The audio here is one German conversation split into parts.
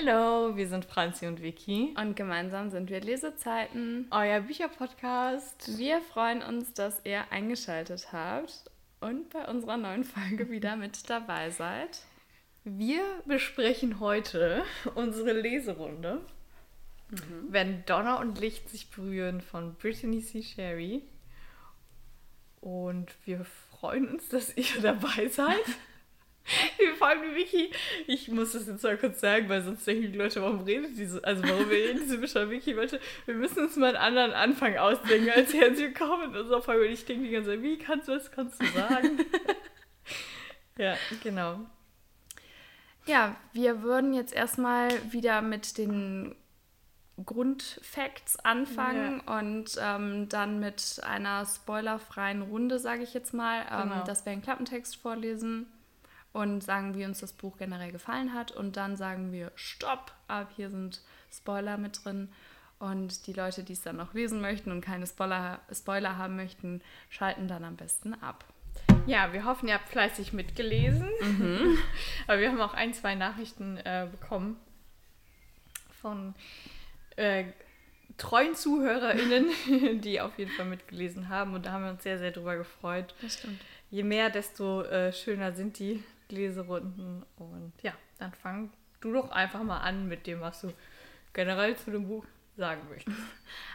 Hallo, wir sind Franzi und Vicky. Und gemeinsam sind wir Lesezeiten. Euer Bücherpodcast. Wir freuen uns, dass ihr eingeschaltet habt und bei unserer neuen Folge wieder mit dabei seid. Wir besprechen heute unsere Leserunde. Mhm. Wenn Donner und Licht sich berühren von Brittany C. Sherry. Und wir freuen uns, dass ihr dabei seid. Wir fragen die Vicky, ich muss das jetzt mal kurz sagen, weil sonst denken die Leute, warum redet diese, also warum redet diese bescheuerte Vicky, Leute, wir müssen uns mal einen anderen Anfang ausdenken, als herzlich willkommen in unserer Folge. Und ich denke die ganze Zeit, wie kannst du das, kannst du sagen? ja, genau. Ja, wir würden jetzt erstmal wieder mit den Grundfacts anfangen ja. und ähm, dann mit einer spoilerfreien Runde, sage ich jetzt mal, ähm, genau. dass wir einen Klappentext vorlesen und sagen, wie uns das Buch generell gefallen hat. Und dann sagen wir, stopp, ab hier sind Spoiler mit drin. Und die Leute, die es dann noch lesen möchten und keine Spoiler, Spoiler haben möchten, schalten dann am besten ab. Ja, wir hoffen, ihr habt fleißig mitgelesen. Mhm. Aber wir haben auch ein, zwei Nachrichten äh, bekommen von äh, treuen ZuhörerInnen, die auf jeden Fall mitgelesen haben. Und da haben wir uns sehr, sehr drüber gefreut. Das stimmt. Je mehr, desto äh, schöner sind die Leserunden. Und ja, dann fang du doch einfach mal an mit dem, was du generell zu dem Buch sagen möchtest.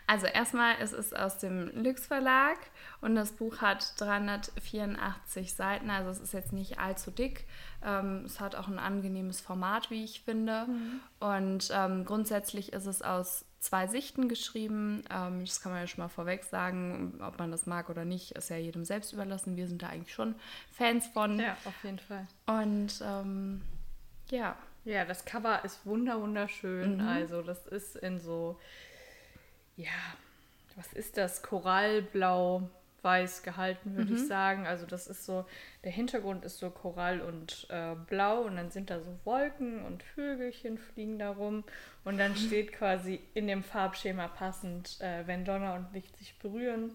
Also erstmal, es ist aus dem Lüx Verlag und das Buch hat 384 Seiten, also es ist jetzt nicht allzu dick. Ähm, es hat auch ein angenehmes Format, wie ich finde. Mhm. Und ähm, grundsätzlich ist es aus zwei Sichten geschrieben. Ähm, das kann man ja schon mal vorweg sagen. Ob man das mag oder nicht, ist ja jedem selbst überlassen. Wir sind da eigentlich schon Fans von. Ja, auf jeden Fall. Und ähm, ja. Ja, das Cover ist wunder wunderschön. Mhm. Also das ist in so, ja, was ist das? Korallblau weiß gehalten, würde mhm. ich sagen. Also das ist so, der Hintergrund ist so Korall und äh, Blau und dann sind da so Wolken und Vögelchen fliegen da rum und dann steht quasi in dem Farbschema passend, äh, wenn Donner und Licht sich berühren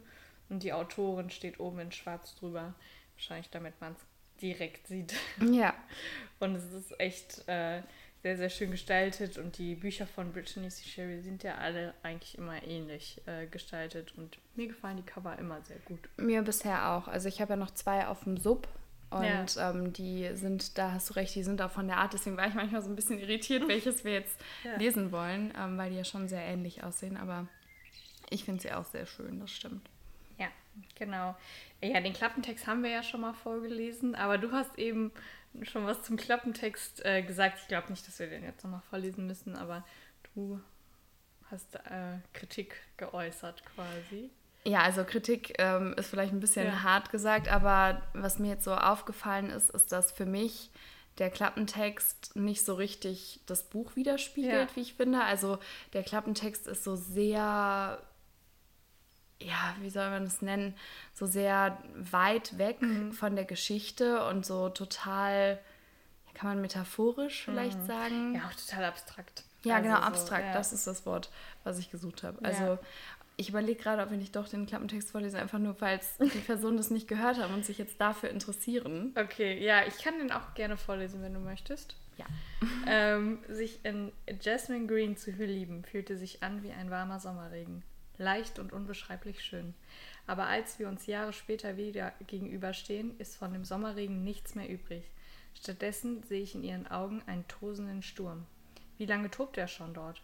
und die Autorin steht oben in schwarz drüber. Wahrscheinlich damit man es direkt sieht. Ja. Und es ist echt äh, sehr, sehr schön gestaltet und die Bücher von Brittany C. Sherry sind ja alle eigentlich immer ähnlich äh, gestaltet und mir gefallen die Cover immer sehr gut. Mir bisher auch. Also ich habe ja noch zwei auf dem Sub und ja. ähm, die sind, da hast du recht, die sind auch von der Art, deswegen war ich manchmal so ein bisschen irritiert, welches wir jetzt ja. lesen wollen, ähm, weil die ja schon sehr ähnlich aussehen, aber ich finde sie auch sehr schön, das stimmt. Ja, genau. Ja, den Klappentext haben wir ja schon mal vorgelesen, aber du hast eben schon was zum Klappentext äh, gesagt. Ich glaube nicht, dass wir den jetzt nochmal vorlesen müssen, aber du hast äh, Kritik geäußert quasi. Ja, also Kritik ähm, ist vielleicht ein bisschen ja. hart gesagt, aber was mir jetzt so aufgefallen ist, ist, dass für mich der Klappentext nicht so richtig das Buch widerspiegelt, ja. wie ich finde. Also der Klappentext ist so sehr ja, wie soll man das nennen, so sehr weit weg mhm. von der Geschichte und so total, kann man metaphorisch vielleicht mhm. sagen? Ja, auch total abstrakt. Ja, also genau, abstrakt, so, ja. das ist das Wort, was ich gesucht habe. Also ja. ich überlege gerade, ob ich nicht doch den Klappentext vorlese, einfach nur, falls die Personen das nicht gehört haben und sich jetzt dafür interessieren. Okay, ja, ich kann den auch gerne vorlesen, wenn du möchtest. Ja. ähm, sich in Jasmine Green zu verlieben, fühlte sich an wie ein warmer Sommerregen leicht und unbeschreiblich schön. Aber als wir uns Jahre später wieder gegenüberstehen, ist von dem Sommerregen nichts mehr übrig. Stattdessen sehe ich in ihren Augen einen tosenden Sturm. Wie lange tobt er schon dort?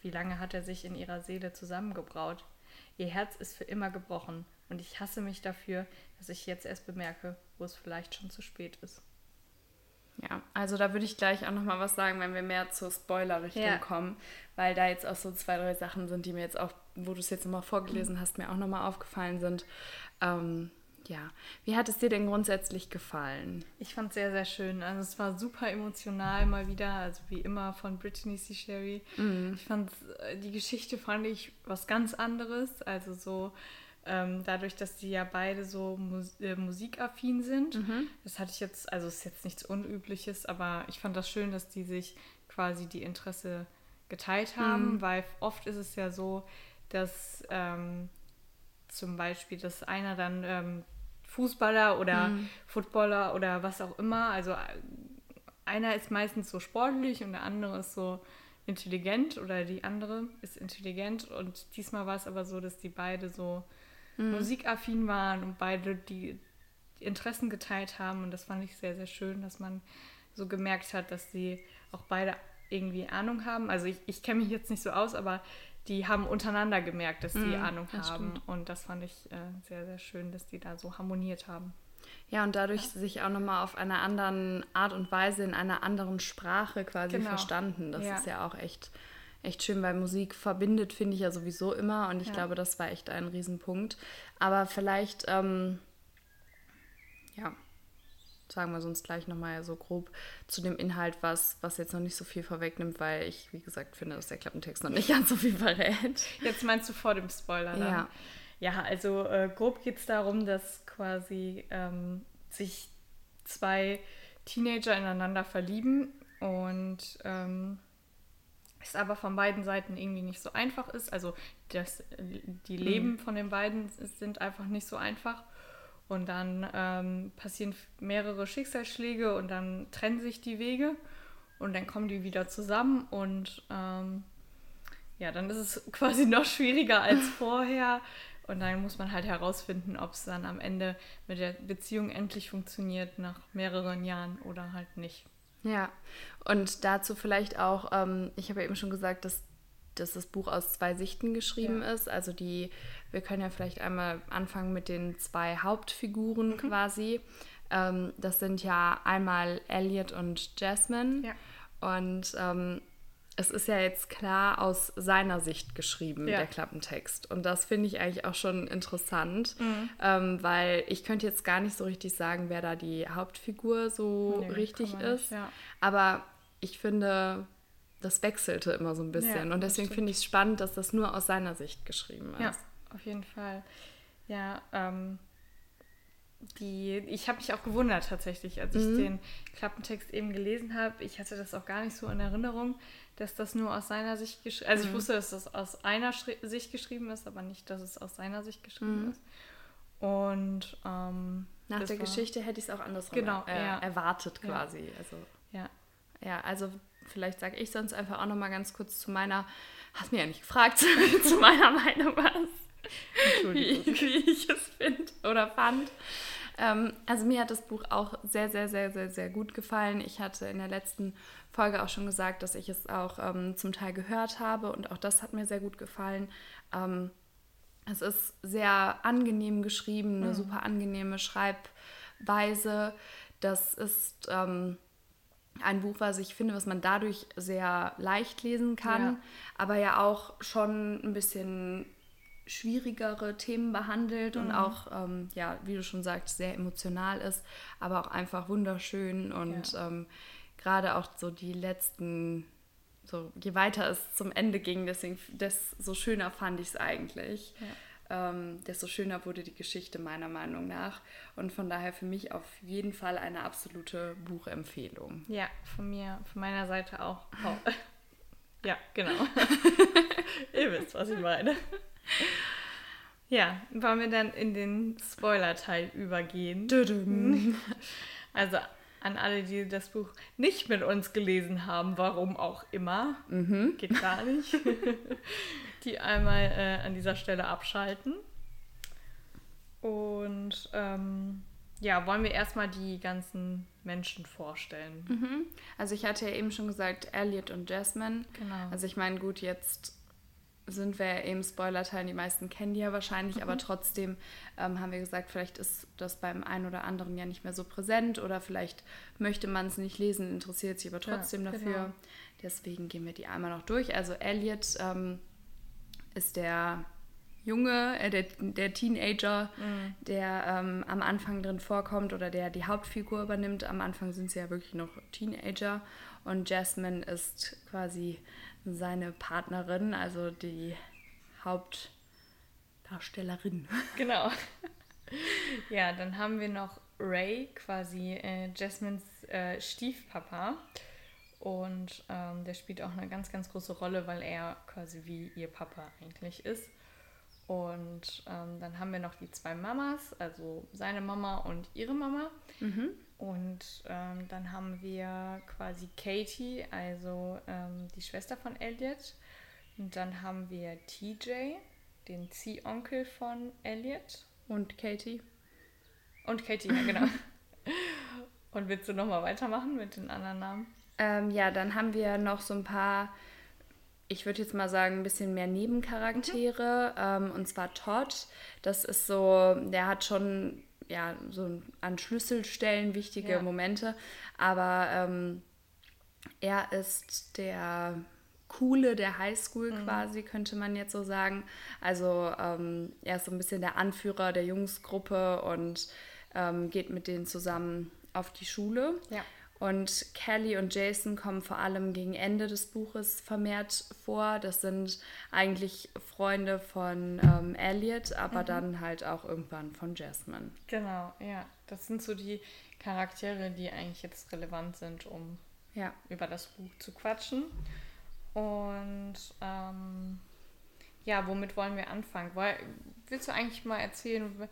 Wie lange hat er sich in ihrer Seele zusammengebraut? Ihr Herz ist für immer gebrochen, und ich hasse mich dafür, dass ich jetzt erst bemerke, wo es vielleicht schon zu spät ist. Ja, also da würde ich gleich auch noch mal was sagen, wenn wir mehr zur Spoiler-Richtung ja. kommen, weil da jetzt auch so zwei, drei Sachen sind, die mir jetzt auch, wo du es jetzt nochmal vorgelesen hast, mir auch nochmal aufgefallen sind. Ähm, ja, wie hat es dir denn grundsätzlich gefallen? Ich fand es sehr, sehr schön. Also es war super emotional mal wieder, also wie immer von Brittany C. Sherry. Mhm. Ich fand äh, die Geschichte fand ich was ganz anderes, also so ähm, dadurch, dass die ja beide so mus äh, musikaffin sind. Mhm. Das hatte ich jetzt, also ist jetzt nichts Unübliches, aber ich fand das schön, dass die sich quasi die Interesse geteilt haben, mhm. weil oft ist es ja so, dass ähm, zum Beispiel, dass einer dann ähm, Fußballer oder mhm. Footballer oder was auch immer, also einer ist meistens so sportlich und der andere ist so intelligent oder die andere ist intelligent. Und diesmal war es aber so, dass die beide so mhm. musikaffin waren und beide die Interessen geteilt haben. Und das fand ich sehr, sehr schön, dass man so gemerkt hat, dass sie auch beide irgendwie Ahnung haben. Also ich, ich kenne mich jetzt nicht so aus, aber die haben untereinander gemerkt, dass sie mm, Ahnung haben. Stimmt. Und das fand ich äh, sehr, sehr schön, dass die da so harmoniert haben. Ja, und dadurch ja. sich auch nochmal auf einer anderen Art und Weise in einer anderen Sprache quasi genau. verstanden. Das ja. ist ja auch echt, echt schön, weil Musik verbindet, finde ich ja sowieso immer. Und ich ja. glaube, das war echt ein Riesenpunkt. Aber vielleicht, ähm, ja, sagen wir sonst gleich nochmal so grob zu dem Inhalt, was, was jetzt noch nicht so viel vorwegnimmt, weil ich, wie gesagt, finde, dass der Klappentext noch nicht ganz so viel verrät. Jetzt meinst du vor dem Spoiler dann? Ja. Ja, also äh, grob geht es darum, dass quasi ähm, sich zwei Teenager ineinander verlieben und ähm, es aber von beiden Seiten irgendwie nicht so einfach ist. Also das, die Leben mhm. von den beiden sind einfach nicht so einfach. Und dann ähm, passieren mehrere Schicksalsschläge und dann trennen sich die Wege und dann kommen die wieder zusammen und ähm, ja, dann ist es quasi noch schwieriger als vorher, und dann muss man halt herausfinden, ob es dann am Ende mit der Beziehung endlich funktioniert nach mehreren Jahren oder halt nicht. Ja, und dazu vielleicht auch, ähm, ich habe ja eben schon gesagt, dass, dass das Buch aus zwei Sichten geschrieben ja. ist. Also die, wir können ja vielleicht einmal anfangen mit den zwei Hauptfiguren mhm. quasi. Ähm, das sind ja einmal Elliot und Jasmine. Ja. Und ähm, es ist ja jetzt klar aus seiner Sicht geschrieben, ja. der Klappentext. Und das finde ich eigentlich auch schon interessant, mhm. ähm, weil ich könnte jetzt gar nicht so richtig sagen, wer da die Hauptfigur so nee, richtig ist. Nicht, ja. Aber ich finde, das wechselte immer so ein bisschen. Ja, Und deswegen finde ich es spannend, dass das nur aus seiner Sicht geschrieben ist. Ja, auf jeden Fall. Ja, ähm, die, ich habe mich auch gewundert tatsächlich, als ich mhm. den Klappentext eben gelesen habe. Ich hatte das auch gar nicht so in Erinnerung dass das nur aus seiner Sicht geschrieben Also mhm. ich wusste, dass das aus einer Schri Sicht geschrieben ist, aber nicht, dass es aus seiner Sicht geschrieben mhm. ist. Und ähm, nach der war, Geschichte hätte ich es auch andersrum genau, äh, ja. erwartet quasi. Ja. Also, ja. ja, also vielleicht sage ich sonst einfach auch noch mal ganz kurz zu meiner, hast mir ja nicht gefragt, zu meiner Meinung was. Wie, wie ich es finde oder fand. Ähm, also mir hat das Buch auch sehr, sehr, sehr, sehr, sehr gut gefallen. Ich hatte in der letzten Folge auch schon gesagt, dass ich es auch ähm, zum Teil gehört habe und auch das hat mir sehr gut gefallen. Ähm, es ist sehr angenehm geschrieben, eine mhm. super angenehme Schreibweise. Das ist ähm, ein Buch, was ich finde, was man dadurch sehr leicht lesen kann, ja. aber ja auch schon ein bisschen schwierigere Themen behandelt mhm. und auch, ähm, ja, wie du schon sagst, sehr emotional ist, aber auch einfach wunderschön und ja. ähm, gerade auch so die letzten, so je weiter es zum Ende ging, deswegen, desto schöner fand ich es eigentlich. Ja. Ähm, desto schöner wurde die Geschichte meiner Meinung nach. Und von daher für mich auf jeden Fall eine absolute Buchempfehlung. Ja, von mir, von meiner Seite auch. Ja, genau. Ihr wisst, was ich meine. Ja, wollen wir dann in den Spoiler-Teil übergehen? Also an alle, die das Buch nicht mit uns gelesen haben, warum auch immer, mhm. geht gar nicht, die einmal äh, an dieser Stelle abschalten. Und ähm, ja, wollen wir erstmal die ganzen Menschen vorstellen. Mhm. Also ich hatte ja eben schon gesagt, Elliot und Jasmine. Genau. Also ich meine, gut, jetzt sind wir ja eben Spoiler-Teil, die meisten kennen die ja wahrscheinlich, mhm. aber trotzdem ähm, haben wir gesagt, vielleicht ist das beim einen oder anderen ja nicht mehr so präsent oder vielleicht möchte man es nicht lesen, interessiert sich aber trotzdem ja, dafür. Genau. Deswegen gehen wir die einmal noch durch. Also Elliot ähm, ist der Junge, äh, der, der Teenager, mhm. der ähm, am Anfang drin vorkommt oder der die Hauptfigur übernimmt. Am Anfang sind sie ja wirklich noch Teenager und Jasmine ist quasi seine Partnerin, also die Hauptdarstellerin. Genau. Ja, dann haben wir noch Ray, quasi äh, Jasmines äh, Stiefpapa. Und ähm, der spielt auch eine ganz, ganz große Rolle, weil er quasi wie ihr Papa eigentlich ist. Und ähm, dann haben wir noch die zwei Mamas, also seine Mama und ihre Mama. Mhm. und ähm, dann haben wir quasi Katie, also ähm, die Schwester von Elliot. Und dann haben wir TJ, den Ziehonkel von Elliot. Und Katie. Und Katie, ja, genau. Und willst du nochmal weitermachen mit den anderen Namen? Ähm, ja, dann haben wir noch so ein paar, ich würde jetzt mal sagen, ein bisschen mehr Nebencharaktere. Mhm. Ähm, und zwar Todd. Das ist so, der hat schon ja, so an Schlüsselstellen wichtige ja. Momente. Aber ähm, er ist der Coole der Highschool mhm. quasi, könnte man jetzt so sagen. Also ähm, er ist so ein bisschen der Anführer der Jungsgruppe und ähm, geht mit denen zusammen auf die Schule. Ja. Und Kelly und Jason kommen vor allem gegen Ende des Buches vermehrt vor. Das sind eigentlich Freunde von ähm, Elliot, aber mhm. dann halt auch irgendwann von Jasmine. Genau, ja. Das sind so die Charaktere, die eigentlich jetzt relevant sind, um ja. über das Buch zu quatschen. Und ähm, ja, womit wollen wir anfangen? Weil, willst du eigentlich mal erzählen,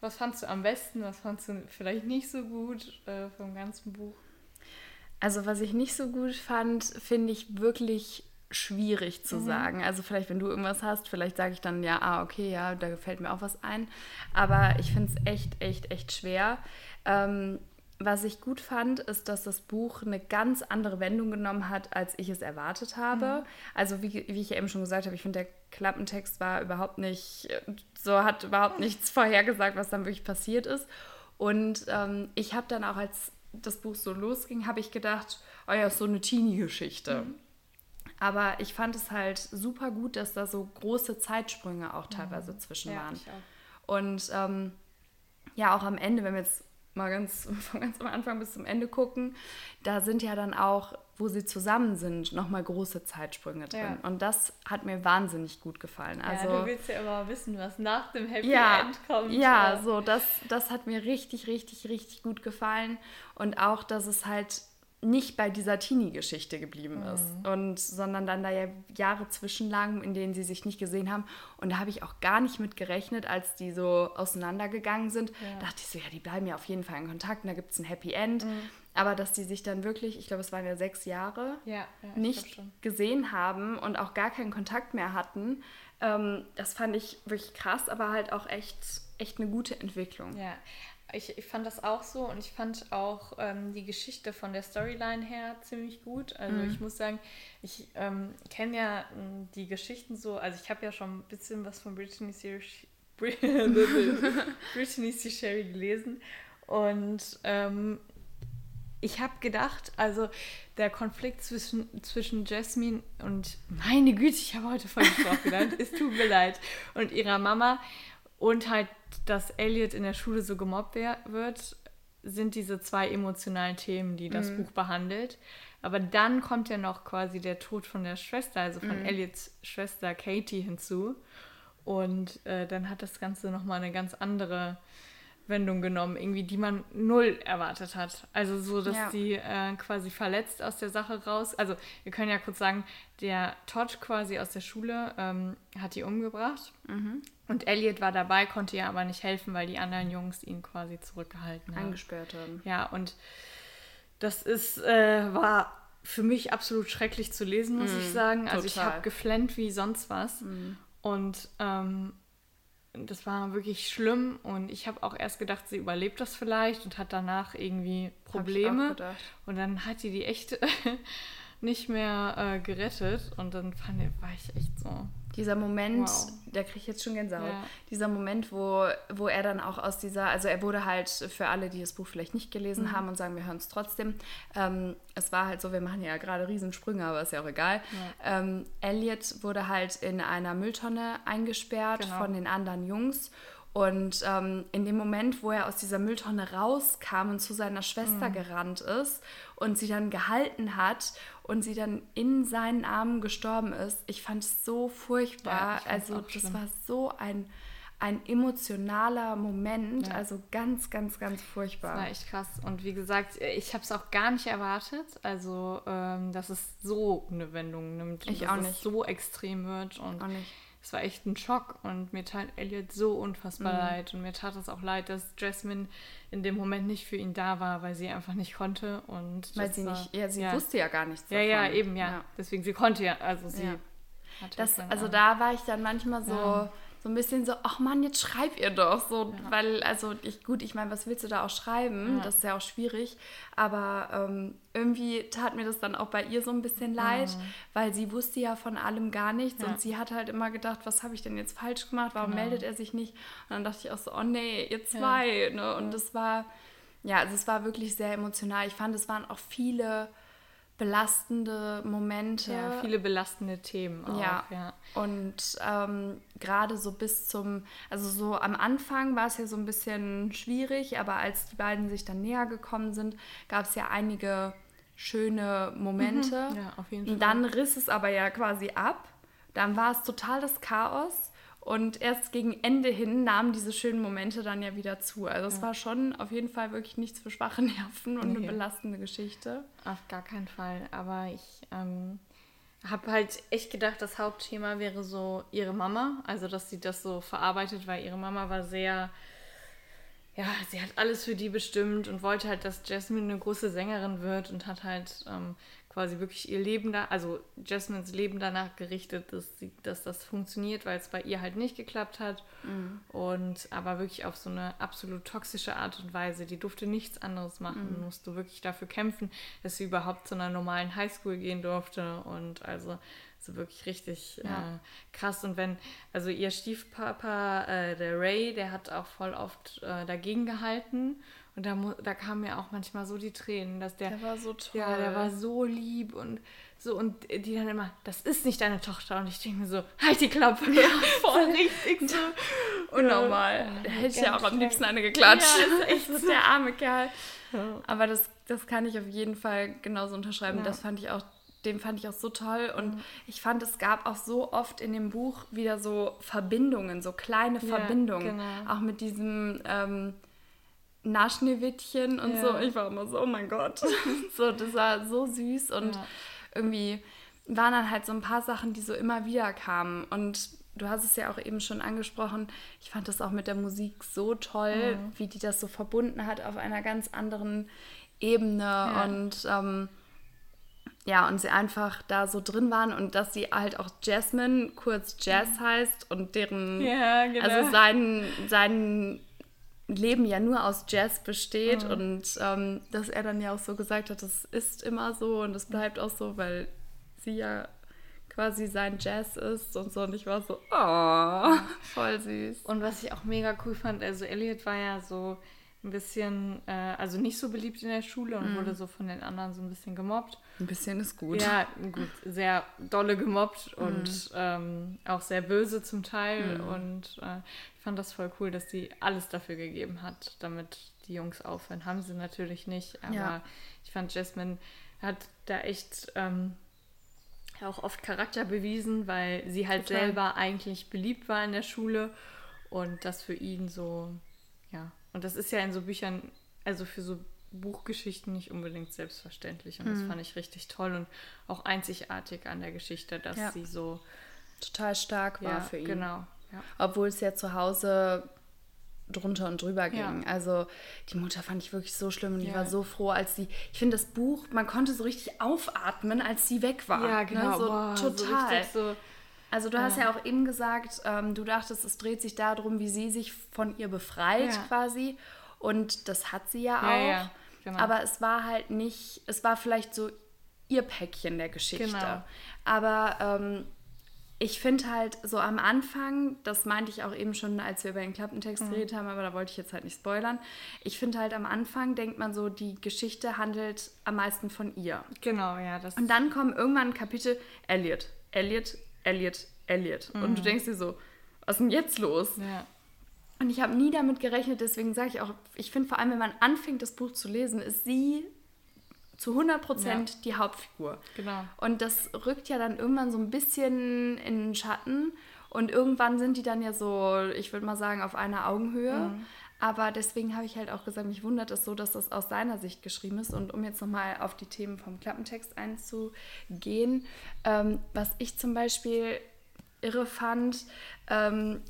was fandst du am besten, was fandst du vielleicht nicht so gut äh, vom ganzen Buch? Also was ich nicht so gut fand, finde ich wirklich schwierig zu mhm. sagen. Also vielleicht, wenn du irgendwas hast, vielleicht sage ich dann, ja, ah, okay, ja, da gefällt mir auch was ein. Aber ich finde es echt, echt, echt schwer. Ähm, was ich gut fand, ist, dass das Buch eine ganz andere Wendung genommen hat, als ich es erwartet habe. Mhm. Also wie, wie ich ja eben schon gesagt habe, ich finde, der Klappentext war überhaupt nicht, so hat überhaupt nichts vorhergesagt, was dann wirklich passiert ist. Und ähm, ich habe dann auch, als das Buch so losging, habe ich gedacht, oh ja, ist so eine Teenie-Geschichte. Mhm. Aber ich fand es halt super gut, dass da so große Zeitsprünge auch teilweise mhm. zwischen ja, waren. Und ähm, ja, auch am Ende, wenn wir jetzt mal ganz von ganz am Anfang bis zum Ende gucken, da sind ja dann auch, wo sie zusammen sind, nochmal große Zeitsprünge drin. Ja. Und das hat mir wahnsinnig gut gefallen. Also, ja, du willst ja immer wissen, was nach dem Happy ja, End kommt. Ja, so, das, das hat mir richtig, richtig, richtig gut gefallen. Und auch, dass es halt nicht bei dieser Teenie-Geschichte geblieben ist, mhm. und, sondern dann da ja Jahre zwischenlagen, in denen sie sich nicht gesehen haben. Und da habe ich auch gar nicht mit gerechnet, als die so auseinandergegangen sind. Ja. dachte ich so, ja, die bleiben ja auf jeden Fall in Kontakt und da gibt es ein Happy End. Mhm. Aber dass die sich dann wirklich, ich glaube, es waren ja sechs Jahre, ja, ja, nicht gesehen haben und auch gar keinen Kontakt mehr hatten, ähm, das fand ich wirklich krass, aber halt auch echt, echt eine gute Entwicklung. Ja, ich, ich fand das auch so und ich fand auch ähm, die Geschichte von der Storyline her ziemlich gut. Also mhm. ich muss sagen, ich ähm, kenne ja ähm, die Geschichten so, also ich habe ja schon ein bisschen was von Brittany C. Brittany C. Sherry gelesen und ähm, ich habe gedacht, also der Konflikt zwischen, zwischen Jasmine und meine Güte, ich habe heute voll Sprache genannt, es tut mir leid, und ihrer Mama und halt, dass Elliot in der Schule so gemobbt wird, sind diese zwei emotionalen Themen, die das mhm. Buch behandelt. Aber dann kommt ja noch quasi der Tod von der Schwester, also von mhm. Elliots Schwester Katie hinzu. Und äh, dann hat das Ganze nochmal eine ganz andere Wendung genommen, irgendwie, die man null erwartet hat. Also so, dass ja. sie äh, quasi verletzt aus der Sache raus. Also wir können ja kurz sagen, der Todd quasi aus der Schule ähm, hat die umgebracht. Mhm. Und Elliot war dabei, konnte ihr aber nicht helfen, weil die anderen Jungs ihn quasi zurückgehalten haben. Eingesperrt haben. Ja, und das ist, äh, war für mich absolut schrecklich zu lesen, muss mm, ich sagen. Also total. ich habe geflennt wie sonst was. Mm. Und ähm, das war wirklich schlimm und ich habe auch erst gedacht, sie überlebt das vielleicht und hat danach irgendwie Probleme. Und dann hat sie die echt nicht mehr äh, gerettet und dann fand, war ich echt so. Dieser Moment, wow. da kriege ich jetzt schon Gänsehaut. Ja. Dieser Moment, wo, wo er dann auch aus dieser, also er wurde halt für alle, die das Buch vielleicht nicht gelesen mhm. haben und sagen, wir hören es trotzdem. Ähm, es war halt so, wir machen ja gerade Riesensprünge, aber ist ja auch egal. Ja. Ähm, Elliot wurde halt in einer Mülltonne eingesperrt genau. von den anderen Jungs und ähm, in dem Moment, wo er aus dieser Mülltonne rauskam und zu seiner Schwester mhm. gerannt ist und sie dann gehalten hat und sie dann in seinen Armen gestorben ist, ich fand es so furchtbar. Ja, also das schlimm. war so ein, ein emotionaler Moment, ja. also ganz, ganz, ganz furchtbar. Das war echt krass. Und wie gesagt, ich habe es auch gar nicht erwartet, also ähm, dass es so eine Wendung nimmt, ich dass auch nicht. es so extrem wird und auch nicht es war echt ein Schock und mir tat Elliot so unfassbar mhm. leid und mir tat es auch leid, dass Jasmine in dem Moment nicht für ihn da war, weil sie einfach nicht konnte und weil sie war, nicht, ja, sie ja. wusste ja gar nichts davon. Ja, ja, eben, ja. ja. Deswegen, sie konnte ja, also sie. Das, also da war ich dann manchmal so so ein bisschen so, ach Mann, jetzt schreib ihr doch. So, ja. weil, also ich, gut, ich meine, was willst du da auch schreiben? Ja. Das ist ja auch schwierig. Aber ähm, irgendwie tat mir das dann auch bei ihr so ein bisschen leid, mhm. weil sie wusste ja von allem gar nichts ja. und sie hat halt immer gedacht, was habe ich denn jetzt falsch gemacht? Warum genau. meldet er sich nicht? Und dann dachte ich auch so, oh nee, ihr zwei. Ne? Und das war, ja, also es war wirklich sehr emotional. Ich fand, es waren auch viele belastende Momente. Ja, viele belastende Themen auch. Ja. ja. Und ähm, gerade so bis zum, also so am Anfang war es ja so ein bisschen schwierig, aber als die beiden sich dann näher gekommen sind, gab es ja einige schöne Momente. Mhm. Ja, auf jeden Fall. Und dann riss es aber ja quasi ab. Dann war es total das Chaos. Und erst gegen Ende hin nahmen diese schönen Momente dann ja wieder zu. Also es war schon auf jeden Fall wirklich nichts für schwache Nerven und nee. eine belastende Geschichte. Auf gar keinen Fall. Aber ich ähm, habe halt echt gedacht, das Hauptthema wäre so ihre Mama. Also dass sie das so verarbeitet, weil ihre Mama war sehr ja, sie hat alles für die bestimmt und wollte halt, dass Jasmine eine große Sängerin wird und hat halt ähm, quasi wirklich ihr Leben da, also Jasmines Leben danach gerichtet, dass, sie, dass das funktioniert, weil es bei ihr halt nicht geklappt hat. Mhm. Und aber wirklich auf so eine absolut toxische Art und Weise. Die durfte nichts anderes machen. Mhm. Musste wirklich dafür kämpfen, dass sie überhaupt zu einer normalen Highschool gehen durfte. Und also so wirklich richtig ja. äh, krass. Und wenn, also ihr Stiefpapa, äh, der Ray, der hat auch voll oft äh, dagegen gehalten und da, da kamen mir auch manchmal so die Tränen, dass der. Der war so toll. Ja, der war so lieb und so. Und die dann immer, das ist nicht deine Tochter. Und ich denke mir so, halt die Klappe. Ja, voll richtig so. Unnormal. Ja, da hätte ich ja auch am liebsten eine geklatscht. Ja, ist echt so. der arme Kerl. Ja. Aber das, das kann ich auf jeden Fall genauso unterschreiben. Ja. Das fand ich auch den fand ich auch so toll. Und mhm. ich fand, es gab auch so oft in dem Buch wieder so Verbindungen, so kleine Verbindungen. Genau. Auch mit diesem ähm, Naschneewittchen und ja. so. Ich war immer so, oh mein Gott. so, das war so süß und ja. irgendwie waren dann halt so ein paar Sachen, die so immer wieder kamen. Und du hast es ja auch eben schon angesprochen, ich fand das auch mit der Musik so toll, mhm. wie die das so verbunden hat auf einer ganz anderen Ebene ja. und ähm, ja, und sie einfach da so drin waren und dass sie halt auch Jasmine, kurz Jazz heißt und deren, ja, genau. also sein, sein Leben ja nur aus Jazz besteht mhm. und ähm, dass er dann ja auch so gesagt hat, das ist immer so und es bleibt auch so, weil sie ja quasi sein Jazz ist und so und ich war so, oh, voll süß. Und was ich auch mega cool fand, also Elliot war ja so ein bisschen, äh, also nicht so beliebt in der Schule und mm. wurde so von den anderen so ein bisschen gemobbt. Ein bisschen ist gut. Ja, gut, sehr dolle gemobbt mm. und ähm, auch sehr böse zum Teil. Mm. Und äh, ich fand das voll cool, dass sie alles dafür gegeben hat, damit die Jungs aufhören. Haben sie natürlich nicht, aber ja. ich fand, Jasmine hat da echt ähm, auch oft Charakter bewiesen, weil sie halt Total. selber eigentlich beliebt war in der Schule und das für ihn so, ja, und das ist ja in so Büchern, also für so Buchgeschichten nicht unbedingt selbstverständlich. Und mhm. das fand ich richtig toll und auch einzigartig an der Geschichte, dass ja. sie so total stark war ja, für ihn. Genau. Ja. Obwohl es ja zu Hause drunter und drüber ging. Ja. Also die Mutter fand ich wirklich so schlimm und ja. ich war so froh, als sie. Ich finde das Buch, man konnte so richtig aufatmen, als sie weg war. Ja, genau. Ne? So Boah, total. So also du hast ja auch eben gesagt, ähm, du dachtest, es dreht sich darum, wie sie sich von ihr befreit ja. quasi. Und das hat sie ja auch. Genau. Aber es war halt nicht, es war vielleicht so ihr Päckchen der Geschichte. Genau. Aber ähm, ich finde halt so am Anfang, das meinte ich auch eben schon, als wir über den Klappentext mhm. geredet haben, aber da wollte ich jetzt halt nicht spoilern. Ich finde halt am Anfang denkt man so, die Geschichte handelt am meisten von ihr. Genau, ja. Das Und dann kommen irgendwann Kapitel, Elliot, Elliot, Elliot, Elliot. Mhm. Und du mhm. denkst dir so, was ist denn jetzt los? Ja. Und ich habe nie damit gerechnet, deswegen sage ich auch, ich finde vor allem, wenn man anfängt, das Buch zu lesen, ist sie zu 100 Prozent ja. die Hauptfigur. Genau. Und das rückt ja dann irgendwann so ein bisschen in den Schatten. Und irgendwann sind die dann ja so, ich würde mal sagen, auf einer Augenhöhe. Mhm. Aber deswegen habe ich halt auch gesagt, mich wundert es so, dass das aus seiner Sicht geschrieben ist. Und um jetzt nochmal auf die Themen vom Klappentext einzugehen, ähm, was ich zum Beispiel irre fand, ähm,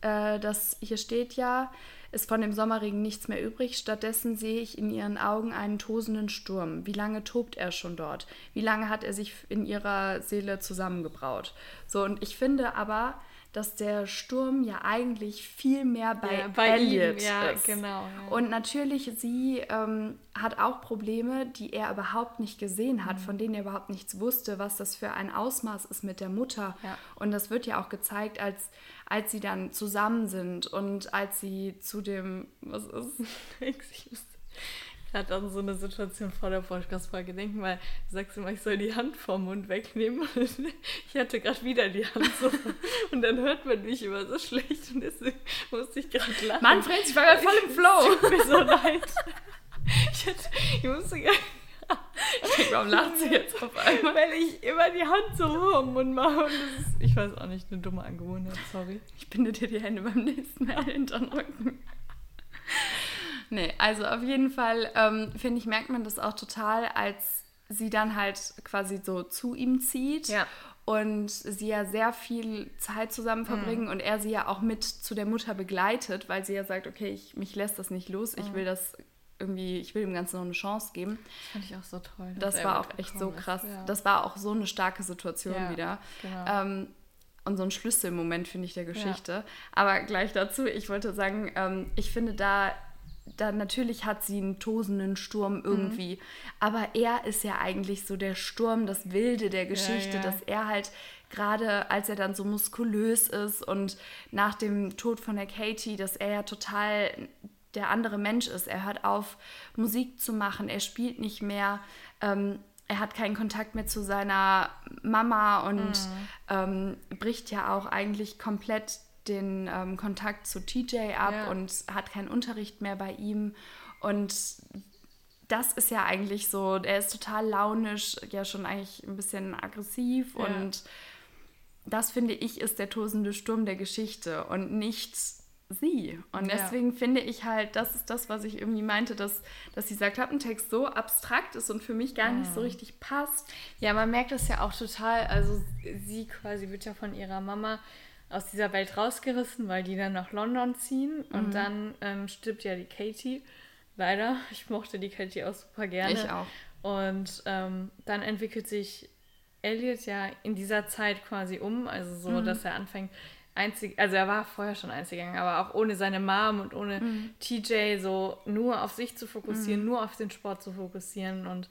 äh, dass hier steht ja, ist von dem Sommerregen nichts mehr übrig. Stattdessen sehe ich in ihren Augen einen tosenden Sturm. Wie lange tobt er schon dort? Wie lange hat er sich in ihrer Seele zusammengebraut? So, und ich finde aber, dass der Sturm ja eigentlich viel mehr bei, ja, bei Elliot ihm, ja, ist. Genau, ja. Und natürlich, sie ähm, hat auch Probleme, die er überhaupt nicht gesehen hat, mhm. von denen er überhaupt nichts wusste, was das für ein Ausmaß ist mit der Mutter. Und das wird ja auch gezeigt, als, als sie dann zusammen sind und als sie zu dem, was ist? gerade an so eine Situation vor der Podcast-Folge denken, weil du sagst immer, ich soll die Hand vom Mund wegnehmen. ich hatte gerade wieder die Hand so. Und dann hört man mich immer so schlecht und deswegen musste ich gerade lachen. Manfred, ich war gerade voll im Flow. Tut mir so leid. Ich, hatte, ich musste gerade. Ich denke, warum lacht sie jetzt auf einmal? Weil ich immer die Hand so hoch am Mund mache und das ist, ich weiß auch nicht, eine dumme Angewohnheit, sorry. Ich binde dir die Hände beim nächsten Mal hinter den Rücken. Nee, also auf jeden Fall, ähm, finde ich, merkt man das auch total, als sie dann halt quasi so zu ihm zieht. Ja. Und sie ja sehr viel Zeit zusammen verbringen mhm. und er sie ja auch mit zu der Mutter begleitet, weil sie ja sagt, okay, ich, mich lässt das nicht los, ich mhm. will das irgendwie, ich will dem Ganzen noch eine Chance geben. Das fand ich auch so toll. Das war auch echt so krass. Ja. Das war auch so eine starke Situation ja, wieder. Genau. Ähm, und so ein Schlüsselmoment, finde ich, der Geschichte. Ja. Aber gleich dazu, ich wollte sagen, ähm, ich finde da dann natürlich hat sie einen tosenden Sturm irgendwie. Mhm. Aber er ist ja eigentlich so der Sturm, das Wilde der Geschichte, ja, ja. dass er halt gerade als er dann so muskulös ist und nach dem Tod von der Katie, dass er ja total der andere Mensch ist. Er hört auf, Musik zu machen, er spielt nicht mehr. Ähm, er hat keinen Kontakt mehr zu seiner Mama und mhm. ähm, bricht ja auch eigentlich komplett den ähm, Kontakt zu TJ ab ja. und hat keinen Unterricht mehr bei ihm. Und das ist ja eigentlich so, er ist total launisch, ja schon eigentlich ein bisschen aggressiv ja. und das finde ich ist der tosende Sturm der Geschichte und nicht sie. Und deswegen ja. finde ich halt, das ist das, was ich irgendwie meinte, dass, dass dieser Klappentext so abstrakt ist und für mich gar nicht so mhm. richtig passt. Ja, man merkt das ja auch total. Also sie quasi wird ja von ihrer Mama aus dieser Welt rausgerissen, weil die dann nach London ziehen und mhm. dann ähm, stirbt ja die Katie. Leider. Ich mochte die Katie auch super gerne. Ich auch. Und ähm, dann entwickelt sich Elliot ja in dieser Zeit quasi um, also so, mhm. dass er anfängt, einzig, also er war vorher schon Einzelgänger, aber auch ohne seine Mom und ohne mhm. TJ so nur auf sich zu fokussieren, mhm. nur auf den Sport zu fokussieren und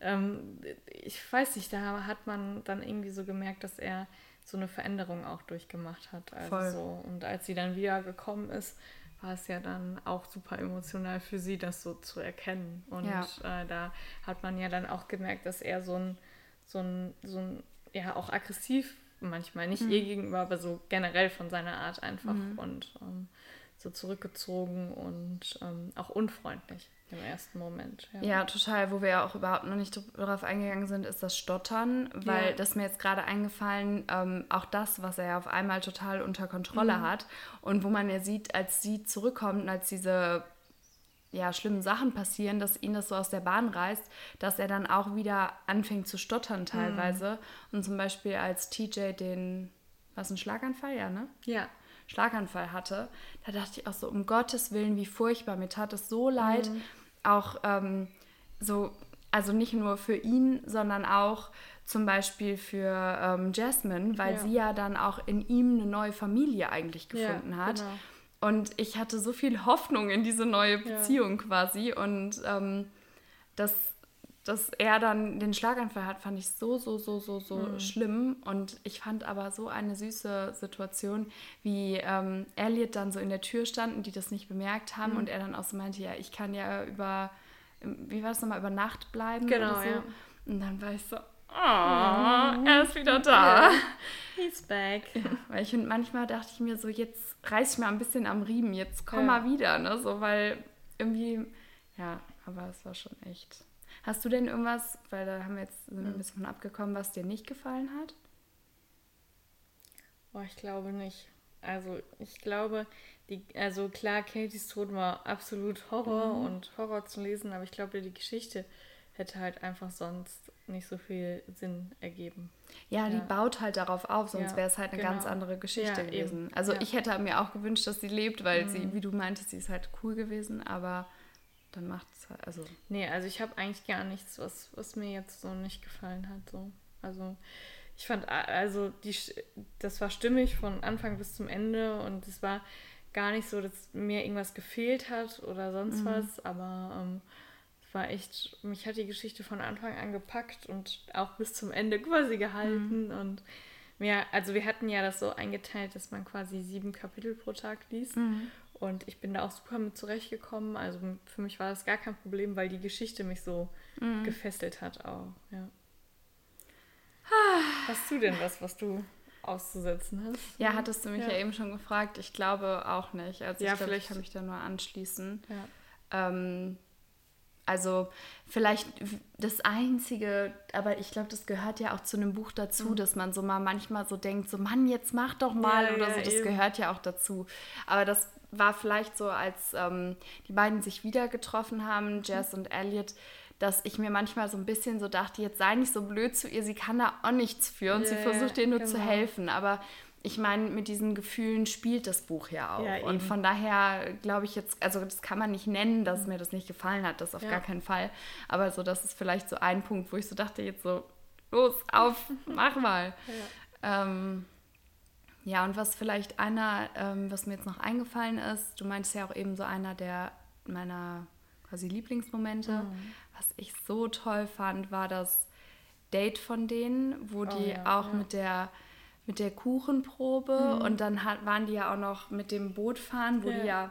ähm, ich weiß nicht, da hat man dann irgendwie so gemerkt, dass er so eine Veränderung auch durchgemacht hat. Also Voll. so. Und als sie dann wieder gekommen ist, war es ja dann auch super emotional für sie, das so zu erkennen. Und ja. äh, da hat man ja dann auch gemerkt, dass er so ein, so ein, so ein, ja, auch aggressiv manchmal, nicht mhm. ihr gegenüber, aber so generell von seiner Art einfach mhm. und ähm, so zurückgezogen und ähm, auch unfreundlich. Im ersten Moment, ja. Ja, total. Wo wir ja auch überhaupt noch nicht darauf eingegangen sind, ist das Stottern, weil ja. das mir jetzt gerade eingefallen, ähm, auch das, was er ja auf einmal total unter Kontrolle mhm. hat und wo man ja sieht, als sie zurückkommt und als diese ja, schlimmen Sachen passieren, dass ihn das so aus der Bahn reißt, dass er dann auch wieder anfängt zu stottern teilweise. Mhm. Und zum Beispiel als TJ den, was ein Schlaganfall, ja, ne? Ja. Schlaganfall hatte, da dachte ich auch so, um Gottes Willen, wie furchtbar, mir tat es so leid. Mhm auch ähm, so, also nicht nur für ihn, sondern auch zum Beispiel für ähm, Jasmine, weil ja. sie ja dann auch in ihm eine neue Familie eigentlich gefunden ja, hat. Genau. Und ich hatte so viel Hoffnung in diese neue Beziehung ja. quasi. Und ähm, dass, dass er dann den Schlaganfall hat, fand ich so, so, so, so, so mhm. schlimm. Und ich fand aber so eine süße Situation, wie ähm, Elliot dann so in der Tür stand und die das nicht bemerkt haben. Mhm. Und er dann auch so meinte, ja, ich kann ja über, wie war das nochmal, über Nacht bleiben genau, oder so. Ja. Und dann war ich so, Oh, er ist wieder da. Yeah. He's back. Ja, weil ich finde, manchmal dachte ich mir so, jetzt reiß ich mal ein bisschen am Riemen, jetzt komm ja. mal wieder, ne? So, weil irgendwie, ja, aber es war schon echt. Hast du denn irgendwas, weil da haben wir jetzt sind ein bisschen von abgekommen, was dir nicht gefallen hat? Boah, ich glaube nicht. Also ich glaube, die, also klar, Katies Tod war absolut Horror mhm. und Horror zu lesen, aber ich glaube, die Geschichte hätte halt einfach sonst nicht so viel Sinn ergeben. Ja, ja. die baut halt darauf auf, sonst ja, wäre es halt eine genau. ganz andere Geschichte ja, gewesen. Eben. Also ich hätte mir auch gewünscht, dass sie lebt, weil mhm. sie, wie du meintest, sie ist halt cool gewesen, aber dann macht es halt, also. Nee, also ich habe eigentlich gar nichts, was, was mir jetzt so nicht gefallen hat. So. Also ich fand, also die, das war stimmig von Anfang bis zum Ende und es war gar nicht so, dass mir irgendwas gefehlt hat oder sonst mhm. was, aber ähm, es war echt, mich hat die Geschichte von Anfang an gepackt und auch bis zum Ende quasi gehalten mhm. und ja, also wir hatten ja das so eingeteilt, dass man quasi sieben Kapitel pro Tag liest. Mhm. Und ich bin da auch super mit zurechtgekommen. Also für mich war das gar kein Problem, weil die Geschichte mich so mhm. gefesselt hat auch. Ja. Hast du denn was, was du auszusetzen hast? Ja, hattest du mich ja, ja eben schon gefragt. Ich glaube auch nicht. Also ja, ich glaube, ich kann mich da nur anschließen. Ja. Ähm, also vielleicht das Einzige, aber ich glaube, das gehört ja auch zu einem Buch dazu, mhm. dass man so mal manchmal so denkt, so Mann, jetzt mach doch mal ja, oder so. Das eben. gehört ja auch dazu. Aber das war vielleicht so, als ähm, die beiden sich wieder getroffen haben. Jess und Elliot, dass ich mir manchmal so ein bisschen so dachte, jetzt sei nicht so blöd zu ihr, sie kann da auch nichts für und yeah, sie versucht ihr nur genau. zu helfen. Aber ich meine, mit diesen Gefühlen spielt das Buch ja auch. Ja, und von daher glaube ich jetzt, also das kann man nicht nennen, dass mir das nicht gefallen hat, das auf ja. gar keinen Fall. Aber so, das ist vielleicht so ein Punkt, wo ich so dachte, jetzt so, los, auf, mach mal. Ja. Ähm, ja, und was vielleicht einer, ähm, was mir jetzt noch eingefallen ist, du meintest ja auch eben so einer der meiner quasi Lieblingsmomente. Mhm. Was ich so toll fand, war das Date von denen, wo oh, die ja, auch ja. mit der mit der Kuchenprobe mhm. und dann hat, waren die ja auch noch mit dem Boot fahren, wo ja. die ja